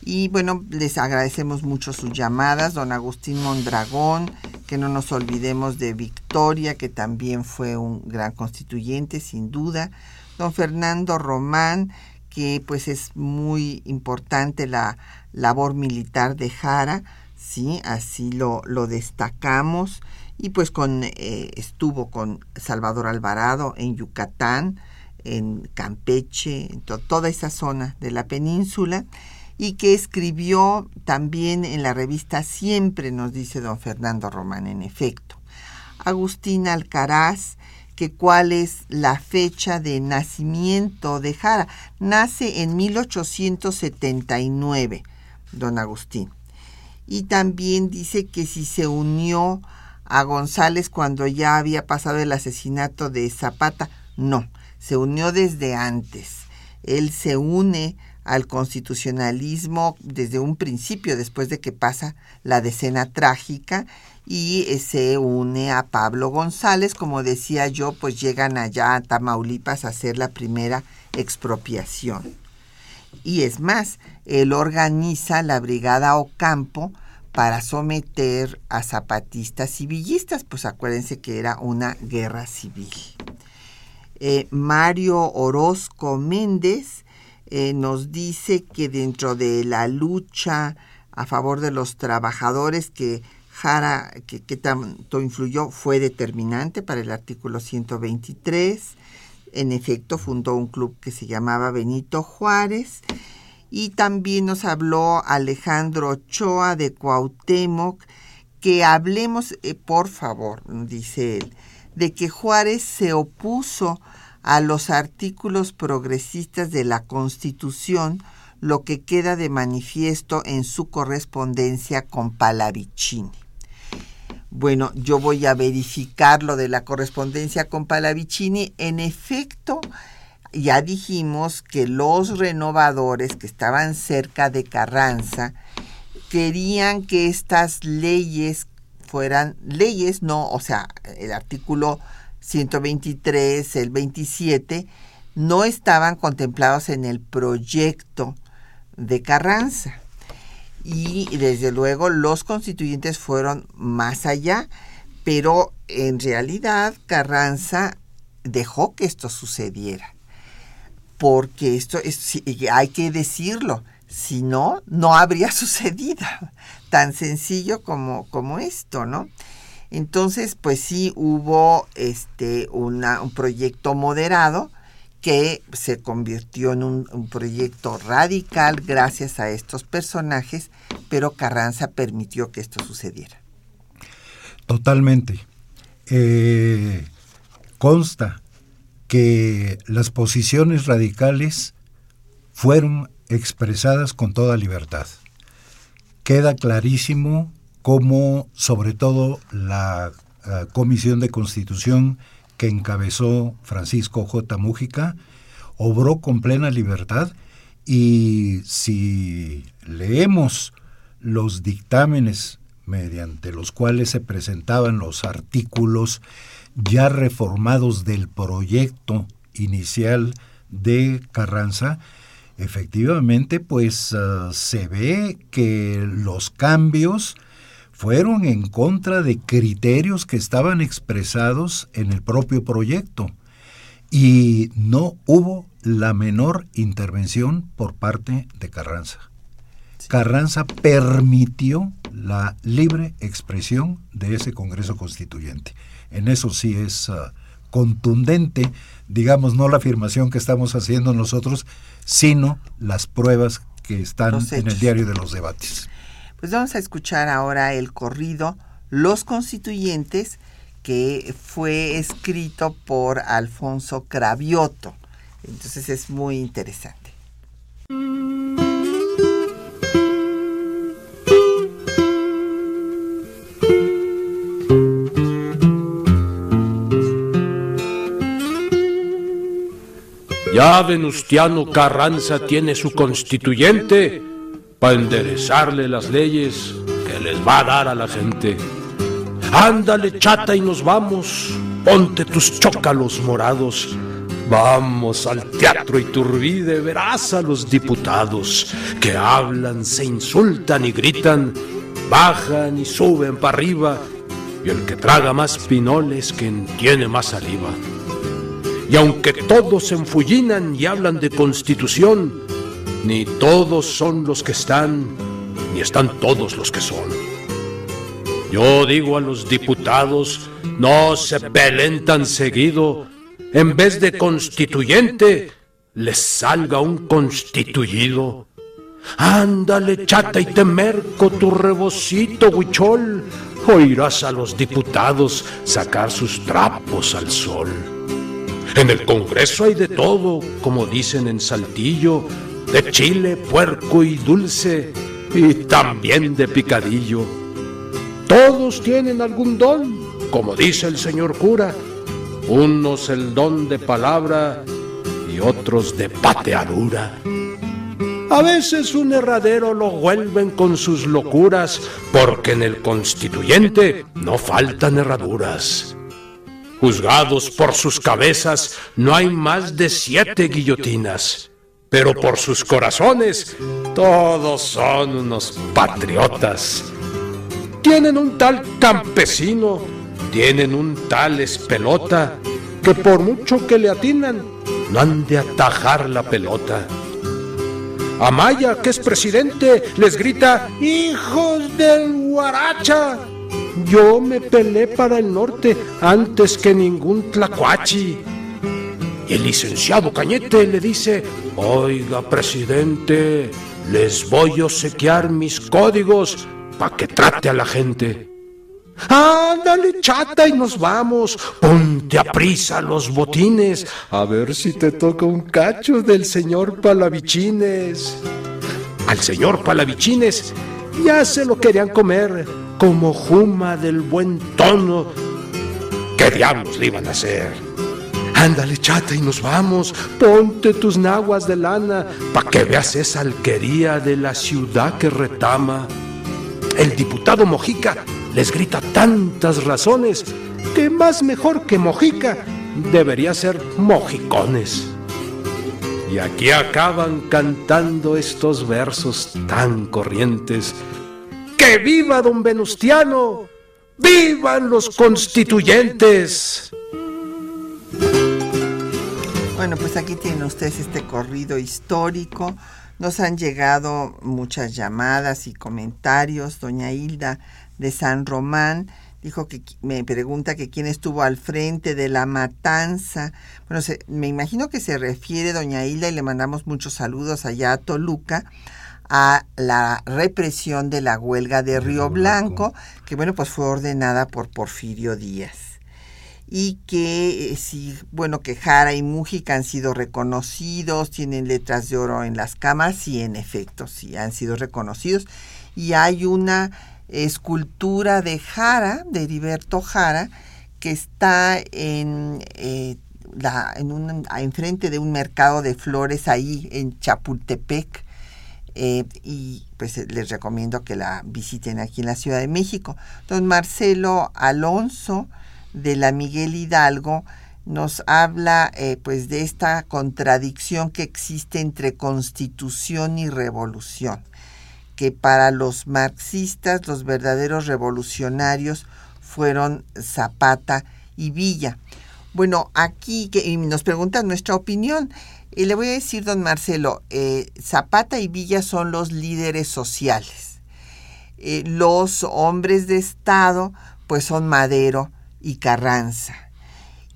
Speaker 1: Y bueno, les agradecemos mucho sus llamadas, don Agustín Mondragón, que no nos olvidemos de Victoria, que también fue un gran constituyente, sin duda, don Fernando Román, que pues es muy importante la labor militar de Jara, sí, así lo, lo destacamos, y pues con eh, estuvo con Salvador Alvarado en Yucatán, en Campeche, en toda esa zona de la península y que escribió también en la revista Siempre, nos dice don Fernando Román, en efecto. Agustín Alcaraz, que cuál es la fecha de nacimiento de Jara. Nace en 1879, don Agustín. Y también dice que si se unió a González cuando ya había pasado el asesinato de Zapata, no, se unió desde antes. Él se une al constitucionalismo desde un principio, después de que pasa la decena trágica, y eh, se une a Pablo González, como decía yo, pues llegan allá a Tamaulipas a hacer la primera expropiación. Y es más, él organiza la Brigada Ocampo para someter a zapatistas y villistas, pues acuérdense que era una guerra civil. Eh, Mario Orozco Méndez eh, nos dice que dentro de la lucha a favor de los trabajadores que Jara, que, tanto influyó, fue determinante para el artículo 123. En efecto, fundó un club que se llamaba Benito Juárez. Y también nos habló Alejandro Ochoa de Cuauhtémoc, que hablemos, eh, por favor, dice él, de que Juárez se opuso a los artículos progresistas de la Constitución, lo que queda de manifiesto en su correspondencia con Palavicini. Bueno, yo voy a verificar lo de la correspondencia con Palavicini. En efecto, ya dijimos que los renovadores que estaban cerca de Carranza querían que estas leyes fueran leyes, no, o sea, el artículo 123, el 27, no estaban contemplados en el proyecto de Carranza. Y desde luego los constituyentes fueron más allá, pero en realidad Carranza dejó que esto sucediera. Porque esto es, hay que decirlo, Si no, no habría sucedido. Tan sencillo como, como esto, ¿no? Entonces, pues sí hubo este, un proyecto moderado que se convirtió en un, un, proyecto radical gracias a estos personajes, pero Carranza permitió que esto sucediera.
Speaker 2: Totalmente. Eh, consta que las posiciones radicales fueron expresadas con toda libertad. Queda clarísimo cómo, sobre todo, la uh, Comisión de Constitución que encabezó Francisco J. Mújica, obró con plena libertad y si leemos los dictámenes mediante los cuales se presentaban los artículos ya reformados del proyecto inicial de Carranza, efectivamente pues uh, se ve que los cambios fueron en contra de criterios que estaban expresados en el propio proyecto y no hubo la menor intervención por parte de Carranza. Sí. Carranza permitió la libre expresión de ese Congreso Constituyente. En eso sí es uh, contundente, digamos, no la afirmación que estamos haciendo nosotros, sino las pruebas que están en el diario de los debates.
Speaker 1: Pues vamos a escuchar ahora el corrido Los Constituyentes, que fue escrito por Alfonso Cravioto. Entonces es muy interesante.
Speaker 6: Ya Venustiano Carranza tiene su constituyente para enderezarle las leyes que les va a dar a la gente. Ándale, chata, y nos vamos. Ponte tus chócalos morados. Vamos al teatro Iturbide, verás a los diputados que hablan, se insultan y gritan, bajan y suben para arriba, y el que traga más pinoles quien tiene más saliva. Y aunque todos se enfullinan y hablan de constitución, ni todos son los que están, ni están todos los que son. Yo digo a los diputados, no se peleen tan seguido, en vez de constituyente, les salga un constituido. Ándale, chata, y te merco tu rebocito, huichol. Oirás a los diputados sacar sus trapos al sol. En el Congreso hay de todo, como dicen en Saltillo, de chile, puerco y dulce, y también de picadillo. Todos tienen algún don, como dice el señor cura, unos el don de palabra y otros de pateadura. A veces un herradero lo vuelven con sus locuras, porque en el constituyente no faltan herraduras. Juzgados por sus cabezas no hay más de siete guillotinas pero por sus corazones todos son unos patriotas. Tienen un tal campesino, tienen un tal espelota, que por mucho que le atinan, no han de atajar la pelota. Amaya, que es presidente, les grita, hijos del guaracha. Yo me pelé para el norte antes que ningún tlacuachi. Y el licenciado Cañete le dice, oiga presidente, les voy a obsequiar mis códigos para que trate a la gente. Ándale, chata, y nos vamos. Ponte a prisa los botines. A ver si te toca un cacho del señor Palavichines. Al señor Palavichines ya se lo querían comer como juma del buen tono. ¿Qué diablos le iban a hacer? Ándale, chata, y nos vamos. Ponte tus naguas de lana pa' que veas esa alquería de la ciudad que retama. El diputado Mojica les grita tantas razones que más mejor que Mojica debería ser Mojicones. Y aquí acaban cantando estos versos tan corrientes. ¡Que viva don Venustiano! ¡Vivan los constituyentes!
Speaker 1: Bueno, pues aquí tienen ustedes este corrido histórico Nos han llegado muchas llamadas y comentarios. Doña Hilda de San Román dijo que me pregunta que quién estuvo al frente de la matanza. Bueno, me imagino que se refiere doña Hilda y le mandamos muchos saludos allá a Toluca a la represión de la huelga de Río Blanco, que bueno, pues fue ordenada por Porfirio Díaz y que eh, sí, bueno, que Jara y Mújica han sido reconocidos, tienen letras de oro en las cámaras, y en efecto, sí han sido reconocidos. Y hay una escultura de Jara, de Heriberto Jara, que está en, eh, la, en un, enfrente de un mercado de flores ahí en Chapultepec. Eh, y pues les recomiendo que la visiten aquí en la Ciudad de México. Don Marcelo Alonso, de la Miguel Hidalgo nos habla eh, pues de esta contradicción que existe entre constitución y revolución, que para los marxistas los verdaderos revolucionarios fueron Zapata y Villa. Bueno, aquí que, nos preguntan nuestra opinión. Y le voy a decir, don Marcelo, eh, Zapata y Villa son los líderes sociales. Eh, los hombres de Estado, pues son Madero, y Carranza.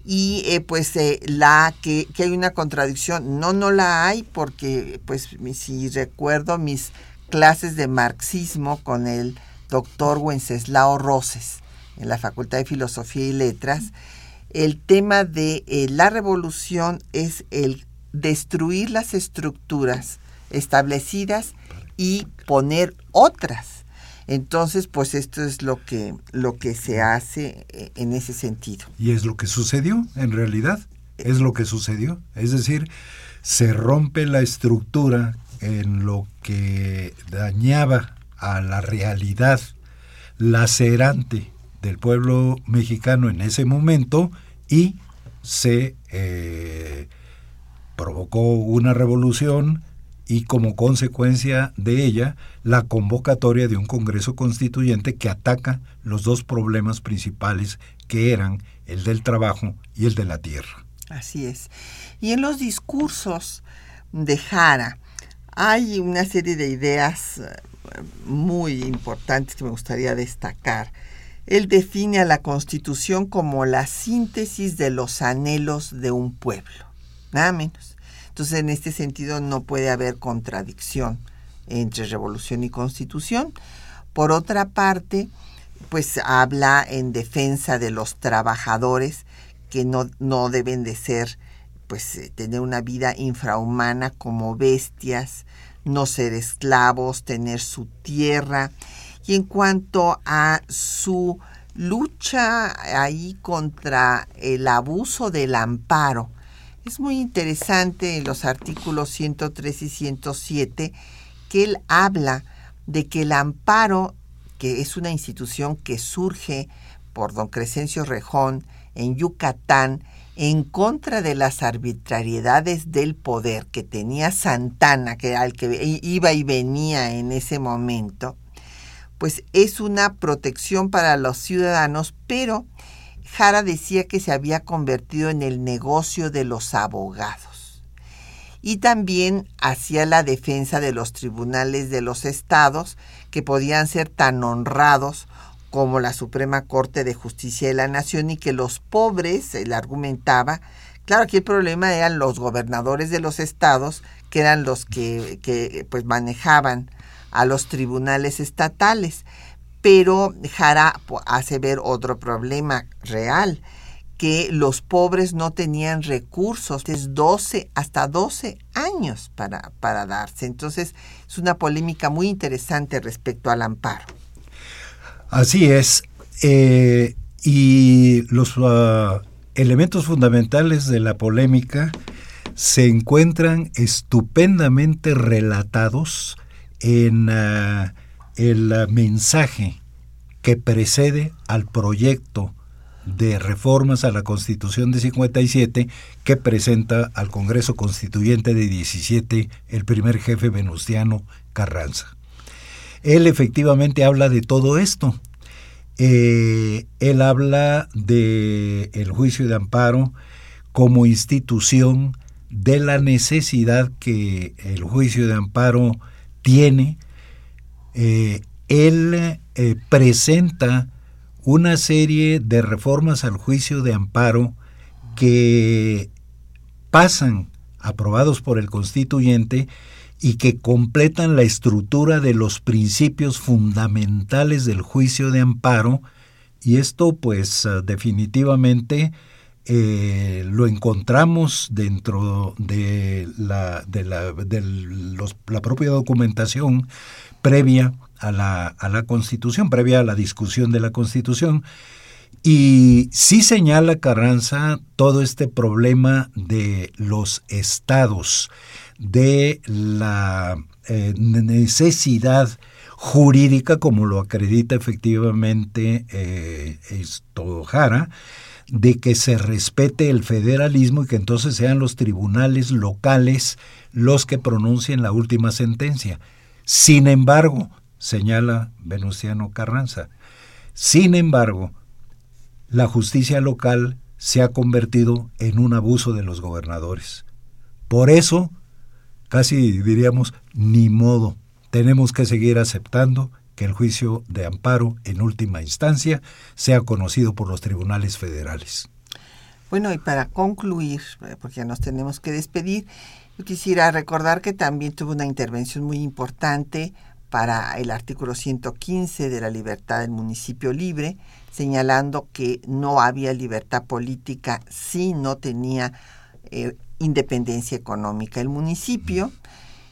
Speaker 1: Y eh, pues eh, la que, que, hay una contradicción, no, no la hay porque pues si recuerdo mis clases de marxismo con el doctor Wenceslao Roses en la Facultad de Filosofía y Letras, el tema de eh, la revolución es el destruir las estructuras establecidas y poner otras entonces, pues esto es lo que, lo que se hace eh, en ese sentido.
Speaker 2: Y es lo que sucedió, en realidad, es lo que sucedió. Es decir, se rompe la estructura en lo que dañaba a la realidad lacerante del pueblo mexicano en ese momento y se eh, provocó una revolución y como consecuencia de ella la convocatoria de un Congreso Constituyente que ataca los dos problemas principales que eran el del trabajo y el de la tierra.
Speaker 1: Así es. Y en los discursos de Jara hay una serie de ideas eh, muy importantes que me gustaría destacar. Él define a la Constitución como la síntesis de los anhelos de un pueblo, nada menos. Entonces, en este sentido, no puede haber contradicción entre revolución y constitución. Por otra parte, pues habla en defensa de los trabajadores que no, no deben de ser, pues eh, tener una vida infrahumana como bestias, no ser esclavos, tener su tierra. Y en cuanto a su lucha ahí contra el abuso del amparo, es muy interesante en los artículos 103 y 107 que él habla de que el amparo, que es una institución que surge por don Crescencio Rejón en Yucatán, en contra de las arbitrariedades del poder que tenía Santana, que al que iba y venía en ese momento, pues es una protección para los ciudadanos, pero Jara decía que se había convertido en el negocio de los abogados. Y también hacía la defensa de los tribunales de los estados, que podían ser tan honrados como la Suprema Corte de Justicia de la Nación y que los pobres, él argumentaba, claro, aquí el problema eran los gobernadores de los estados, que eran los que, que pues manejaban a los tribunales estatales pero Jara hace ver otro problema real, que los pobres no tenían recursos desde 12 hasta 12 años para, para darse. Entonces es una polémica muy interesante respecto al amparo.
Speaker 2: Así es. Eh, y los ah, elementos fundamentales de la polémica se encuentran estupendamente relatados en ah, el mensaje que precede al proyecto de reformas a la Constitución de 57 que presenta al Congreso Constituyente de 17 el primer jefe venustiano Carranza. Él efectivamente habla de todo esto. Eh, él habla de el juicio de amparo como institución de la necesidad que el juicio de amparo tiene. Eh, él eh, presenta una serie de reformas al juicio de amparo que pasan aprobados por el constituyente y que completan la estructura de los principios fundamentales del juicio de amparo. Y esto pues ah, definitivamente eh, lo encontramos dentro de la, de la, de la propia documentación previa a la, a la Constitución, previa a la discusión de la Constitución. Y sí señala Carranza todo este problema de los estados, de la eh, necesidad jurídica, como lo acredita efectivamente eh, Jara, de que se respete el federalismo y que entonces sean los tribunales locales los que pronuncien la última sentencia. Sin embargo, señala Venustiano Carranza, sin embargo, la justicia local se ha convertido en un abuso de los gobernadores. Por eso, casi diríamos, ni modo, tenemos que seguir aceptando que el juicio de amparo en última instancia sea conocido por los tribunales federales.
Speaker 1: Bueno, y para concluir, eh, porque ya nos tenemos que despedir, quisiera recordar que también tuvo una intervención muy importante para el artículo 115 de la libertad del municipio libre, señalando que no había libertad política si no tenía eh, independencia económica el municipio.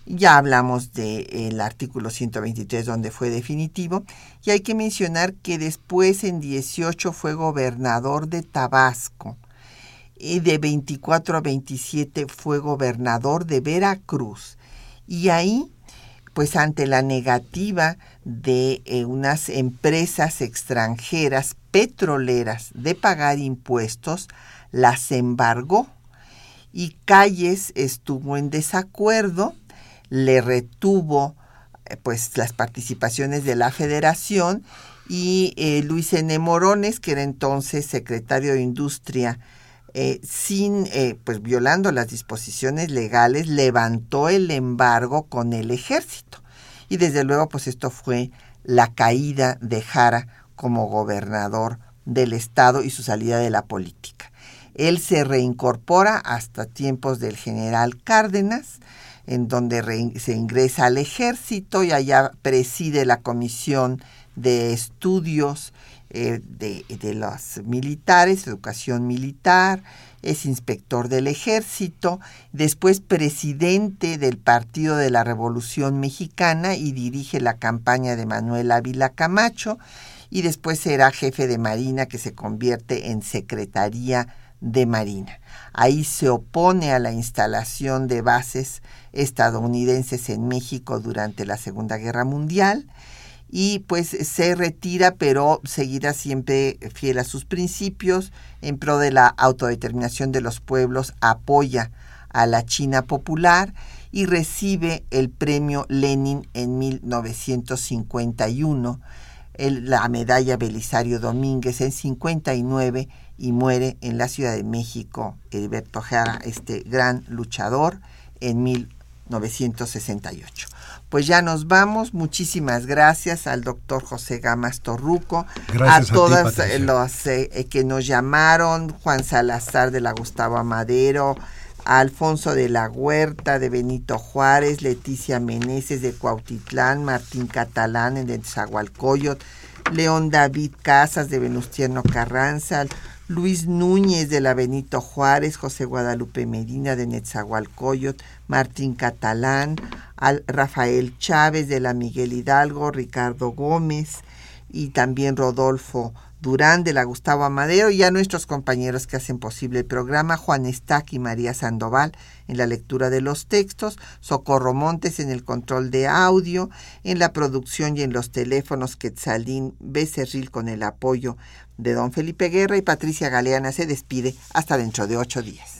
Speaker 1: Ya hablamos del artículo 123 donde fue definitivo y hay que mencionar que después en 18 fue gobernador de Tabasco y de 24 a 27 fue gobernador de Veracruz y ahí pues ante la negativa de eh, unas empresas extranjeras petroleras de pagar impuestos, las embargó y Calles estuvo en desacuerdo, le retuvo eh, pues las participaciones de la federación y eh, Luis N. Morones, que era entonces secretario de Industria, sin, pues violando las disposiciones legales, levantó el embargo con el ejército. Y desde luego, pues esto fue la caída de Jara como gobernador del estado y su salida de la política. Él se reincorpora hasta tiempos del general Cárdenas, en donde se ingresa al ejército y allá preside la comisión de estudios eh, de, de los militares, educación militar, es inspector del ejército, después presidente del Partido de la Revolución Mexicana y dirige la campaña de Manuel Ávila Camacho, y después será jefe de Marina que se convierte en Secretaría de Marina. Ahí se opone a la instalación de bases estadounidenses en México durante la Segunda Guerra Mundial y pues se retira, pero seguirá siempre fiel a sus principios en pro de la autodeterminación de los pueblos, apoya a la China popular y recibe el premio Lenin en 1951, la medalla Belisario Domínguez en 59 y muere en la Ciudad de México Heriberto Jara, este gran luchador, en 1968 pues ya nos vamos. Muchísimas gracias al doctor José Gamas Torruco, a todas eh, los eh, eh, que nos llamaron, Juan Salazar de la Gustavo Amadero, a Alfonso de la Huerta, de Benito Juárez, Leticia Meneses de Cuautitlán, Martín Catalán de Zagualcoyot, León David Casas de Venustiano Carranza, Luis Núñez de la Benito Juárez, José Guadalupe Medina de Netzahualcoyot, Martín Catalán, al Rafael Chávez de la Miguel Hidalgo, Ricardo Gómez y también Rodolfo Durán de la Gustavo Amadero y a nuestros compañeros que hacen posible el programa, Juan Estac y María Sandoval en la lectura de los textos, Socorro Montes en el control de audio, en la producción y en los teléfonos, Quetzalín Becerril con el apoyo de don Felipe Guerra y Patricia Galeana se despide hasta dentro de ocho días.